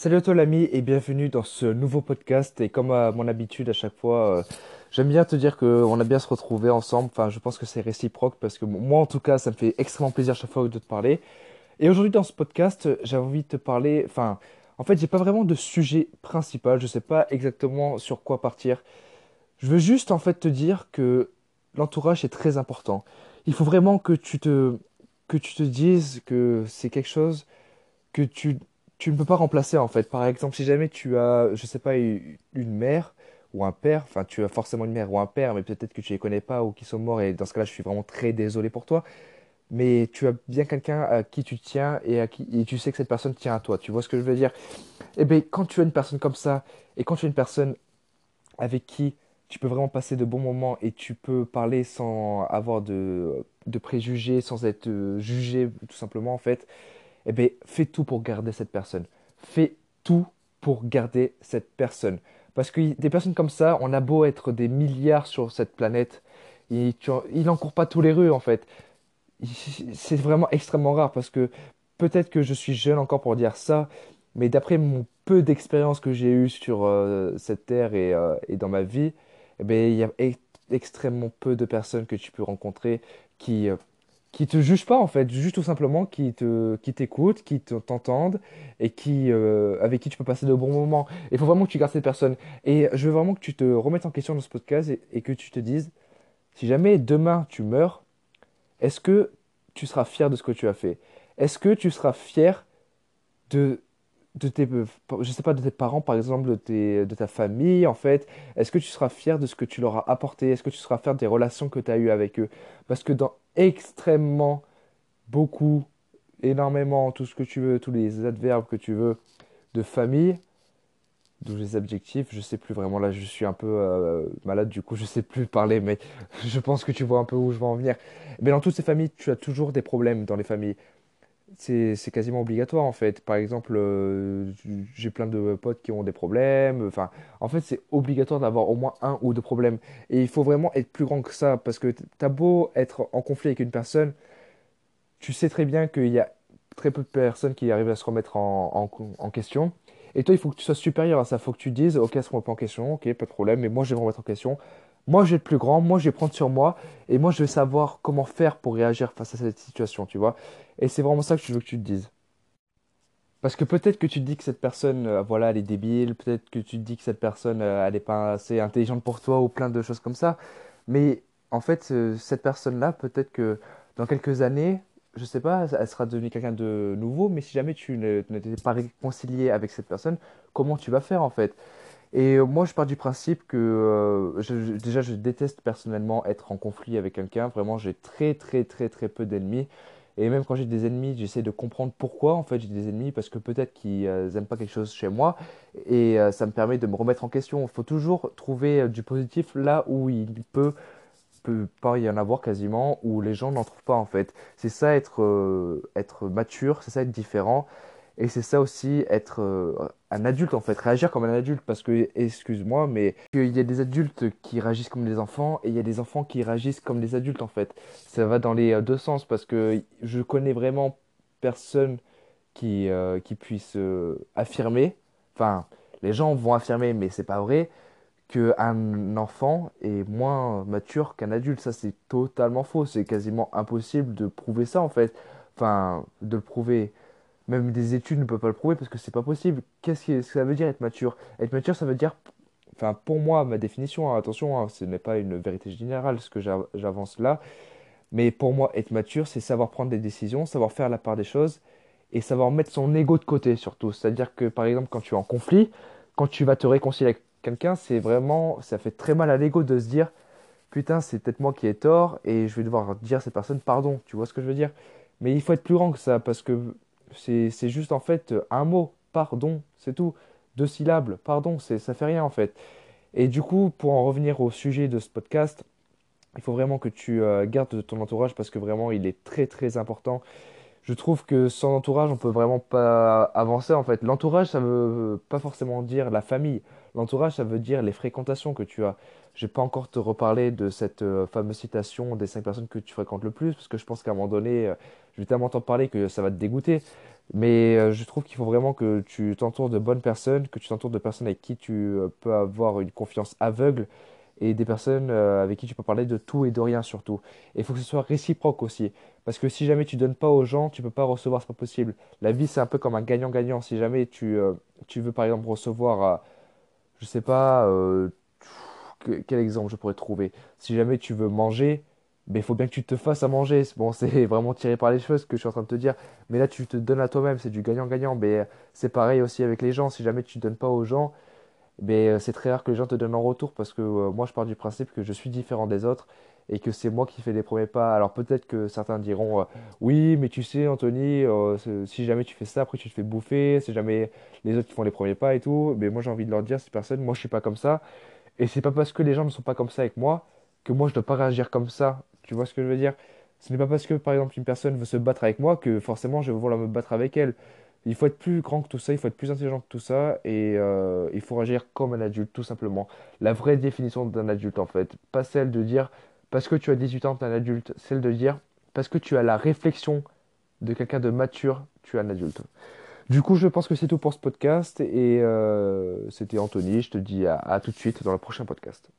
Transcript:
Salut à toi l'ami et bienvenue dans ce nouveau podcast. Et comme à mon habitude à chaque fois, euh, j'aime bien te dire qu'on a bien se retrouver ensemble. Enfin, je pense que c'est réciproque parce que moi en tout cas, ça me fait extrêmement plaisir chaque fois de te parler. Et aujourd'hui dans ce podcast, j'avais envie de te parler. Enfin, en fait, j'ai pas vraiment de sujet principal. Je sais pas exactement sur quoi partir. Je veux juste en fait te dire que l'entourage est très important. Il faut vraiment que tu te que tu te dises que c'est quelque chose que tu tu ne peux pas remplacer en fait. Par exemple, si jamais tu as, je sais pas, une mère ou un père, enfin tu as forcément une mère ou un père, mais peut-être que tu les connais pas ou qui sont morts, et dans ce cas-là, je suis vraiment très désolé pour toi. Mais tu as bien quelqu'un à qui tu tiens et à qui tu sais que cette personne tient à toi. Tu vois ce que je veux dire? Eh bien, quand tu as une personne comme ça et quand tu as une personne avec qui tu peux vraiment passer de bons moments et tu peux parler sans avoir de, de préjugés, sans être euh, jugé tout simplement en fait, eh bien, fais tout pour garder cette personne. Fais tout pour garder cette personne. Parce que des personnes comme ça, on a beau être des milliards sur cette planète, il n'en court pas tous les rues en fait. C'est vraiment extrêmement rare parce que peut-être que je suis jeune encore pour dire ça, mais d'après mon peu d'expérience que j'ai eu sur euh, cette terre et, euh, et, dans ma vie, eh bien, il y a extrêmement peu de personnes que tu peux rencontrer qui, euh, qui te jugent pas en fait, juste tout simplement qui te qui t'écoutent, qui t'entendent et qui euh, avec qui tu peux passer de bons moments. Il faut vraiment que tu gardes cette personne. Et je veux vraiment que tu te remettes en question dans ce podcast et, que tu te dises si jamais demain tu meurs, est-ce que tu seras fier de ce que tu as fait? Est-ce que tu seras fier de de tes, je sais pas, de tes parents, par exemple, de, tes, de ta famille, en fait, est-ce que tu seras fier de ce que tu leur as apporté? Est-ce que tu seras fier des relations que tu as eues avec eux? Parce que dans extrêmement, beaucoup, énormément, tout ce que tu veux, tous les adverbes que tu veux de famille, d'où les adjectifs, je sais plus vraiment, là je suis un peu euh, malade, du coup je sais plus parler, mais je pense que tu vois un peu où je veux en venir. Mais dans toutes ces familles, tu as toujours des problèmes dans les familles c'est quasiment obligatoire en fait. Par exemple, euh, j'ai plein de potes qui ont des problèmes. Enfin, en fait, c'est obligatoire d'avoir au moins un ou deux problèmes. Et il faut vraiment être plus grand que ça parce que t'as beau être en conflit avec une personne, tu sais très bien qu'il y a très peu de personnes qui arrivent à se remettre en, en, question. Et toi, il faut que tu sois supérieur à ça. Il faut que tu dises, ok, ça se remet pas en question, ok, pas de problème, mais moi, je vais me remettre en question. Moi, vais être plus grand, moi, je vais prendre sur moi, et moi, je vais savoir comment faire pour réagir face à cette situation, tu vois. Et c'est vraiment ça que je veux que tu te dises. Parce que peut-être que tu te dis que cette personne, euh, voilà, elle est débile, peut-être que tu te dis que cette personne, euh, elle n'est pas assez intelligente pour toi, ou plein de choses comme ça. Mais en fait, cette personne-là, peut-être que dans quelques années, je sais pas, elle sera devenue quelqu'un de nouveau, mais si jamais tu n'étais pas réconcilié avec cette personne, comment tu vas faire en fait? Et euh, moi, je pars du principe que euh, déjà, je déteste personnellement être en conflit avec quelqu'un. Vraiment, j'ai très, très, très, très peu d'ennemis. Et même quand j'ai des ennemis, j'essaie de comprendre pourquoi en fait j'ai des ennemis, parce que peut-être qu'ils n'aiment euh, pas quelque chose chez moi. Et ça me permet de me remettre en question. Il faut toujours trouver du positif là où il peut, peut pas y en avoir quasiment, où les gens n'en trouvent pas en fait. C'est ça être, être mature, c'est ça être différent. Et c'est ça aussi être euh, un adulte en fait, réagir comme un adulte parce que, excuse-moi, mais il y a des adultes qui réagissent comme des enfants et il y a des enfants qui réagissent comme des adultes en fait. Ça va dans les euh, deux sens parce que je connais vraiment personne qui, euh, qui puisse affirmer, enfin les gens vont affirmer mais c'est pas vrai, qu'un enfant est moins mature qu'un adulte. Ça c'est totalement faux, c'est quasiment impossible de prouver ça en fait, enfin de le prouver même des études ne peuvent pas le prouver parce que c'est pas possible. Qu'est-ce que ça veut dire être mature? Être mature, ça veut dire, enfin pour moi, ma définition, hein, attention, hein, ce n'est pas une vérité générale ce que j'avance là, mais pour moi, être mature, c'est savoir prendre des décisions, savoir faire la part des choses et savoir mettre son ego de côté surtout. C'est-à-dire que par exemple, quand tu es en conflit, quand tu vas te réconcilier avec quelqu'un, c'est vraiment, ça fait très mal à l'ego de se dire, putain, c'est peut-être moi qui ai tort et je vais devoir dire à cette personne pardon. Tu vois ce que je veux dire? Mais il faut être plus grand que ça parce que c'est juste en fait un mot, pardon, c'est tout. Deux syllabes, pardon, ça fait rien en fait. Et du coup, pour en revenir au sujet de ce podcast, il faut vraiment que tu euh, gardes ton entourage parce que vraiment il est très très important. Je trouve que sans entourage, on peut vraiment pas avancer en fait. L'entourage, ça veut pas forcément dire la famille. L'entourage, ça veut dire les fréquentations que tu as. Je vais pas encore te reparler de cette euh, fameuse citation des cinq personnes que tu fréquentes le plus, parce que je pense qu'à un moment donné, euh, vais tellement t'en parler que ça va te dégoûter. Mais euh, je trouve qu'il faut vraiment que tu t'entoures de bonnes personnes, que tu t'entoures de personnes avec qui tu euh, peux avoir une confiance aveugle et des personnes euh, avec qui tu peux parler de tout et de rien surtout. Et il faut que ce soit réciproque aussi. Parce que si jamais tu donnes pas aux gens, tu peux pas recevoir, c'est pas possible. La vie, c'est un peu comme un gagnant-gagnant. Si jamais tu, tu veux par exemple recevoir, je sais pas, que- quel exemple je pourrais trouver? Si jamais tu veux manger, mais il faut bien que tu te fasses à manger. Bon, c'est vraiment tiré par les cheveux ce que je suis en train de te dire. Mais là, tu te donnes à toi-même, c'est du gagnant-gagnant. Mais c'est pareil aussi avec les gens. Si jamais tu donnes pas aux gens, mais euh, c'est très rare que les gens te donnent en retour parce que euh, moi je pars du principe que je suis différent des autres et que c'est moi qui fais les premiers pas. Alors peut-être que certains diront euh, oui, mais tu sais, Anthony, euh, si jamais tu fais ça, après tu te fais bouffer, c'est jamais les autres qui font les premiers pas et tout. Mais moi j'ai envie de leur dire, ces personnes, moi je suis pas comme ça. Et c'est pas parce que les gens ne sont pas comme ça avec moi que moi je dois pas réagir comme ça. Tu vois ce que je veux dire? Ce n'est pas parce que par exemple une personne veut se battre avec moi que forcément je vais vouloir me battre avec elle. Il faut être plus grand que tout ça, il faut être plus intelligent que tout ça, et euh, il faut agir comme un adulte, tout simplement. La vraie définition d'un adulte, en fait. Pas celle de dire, parce que tu as 18 ans, tu es un adulte. Celle de dire, parce que tu as la réflexion de quelqu'un de mature, tu es un adulte. Du coup, je pense que c'est tout pour ce podcast, et euh, c'était Anthony. Je te dis à à tout de suite dans le prochain podcast.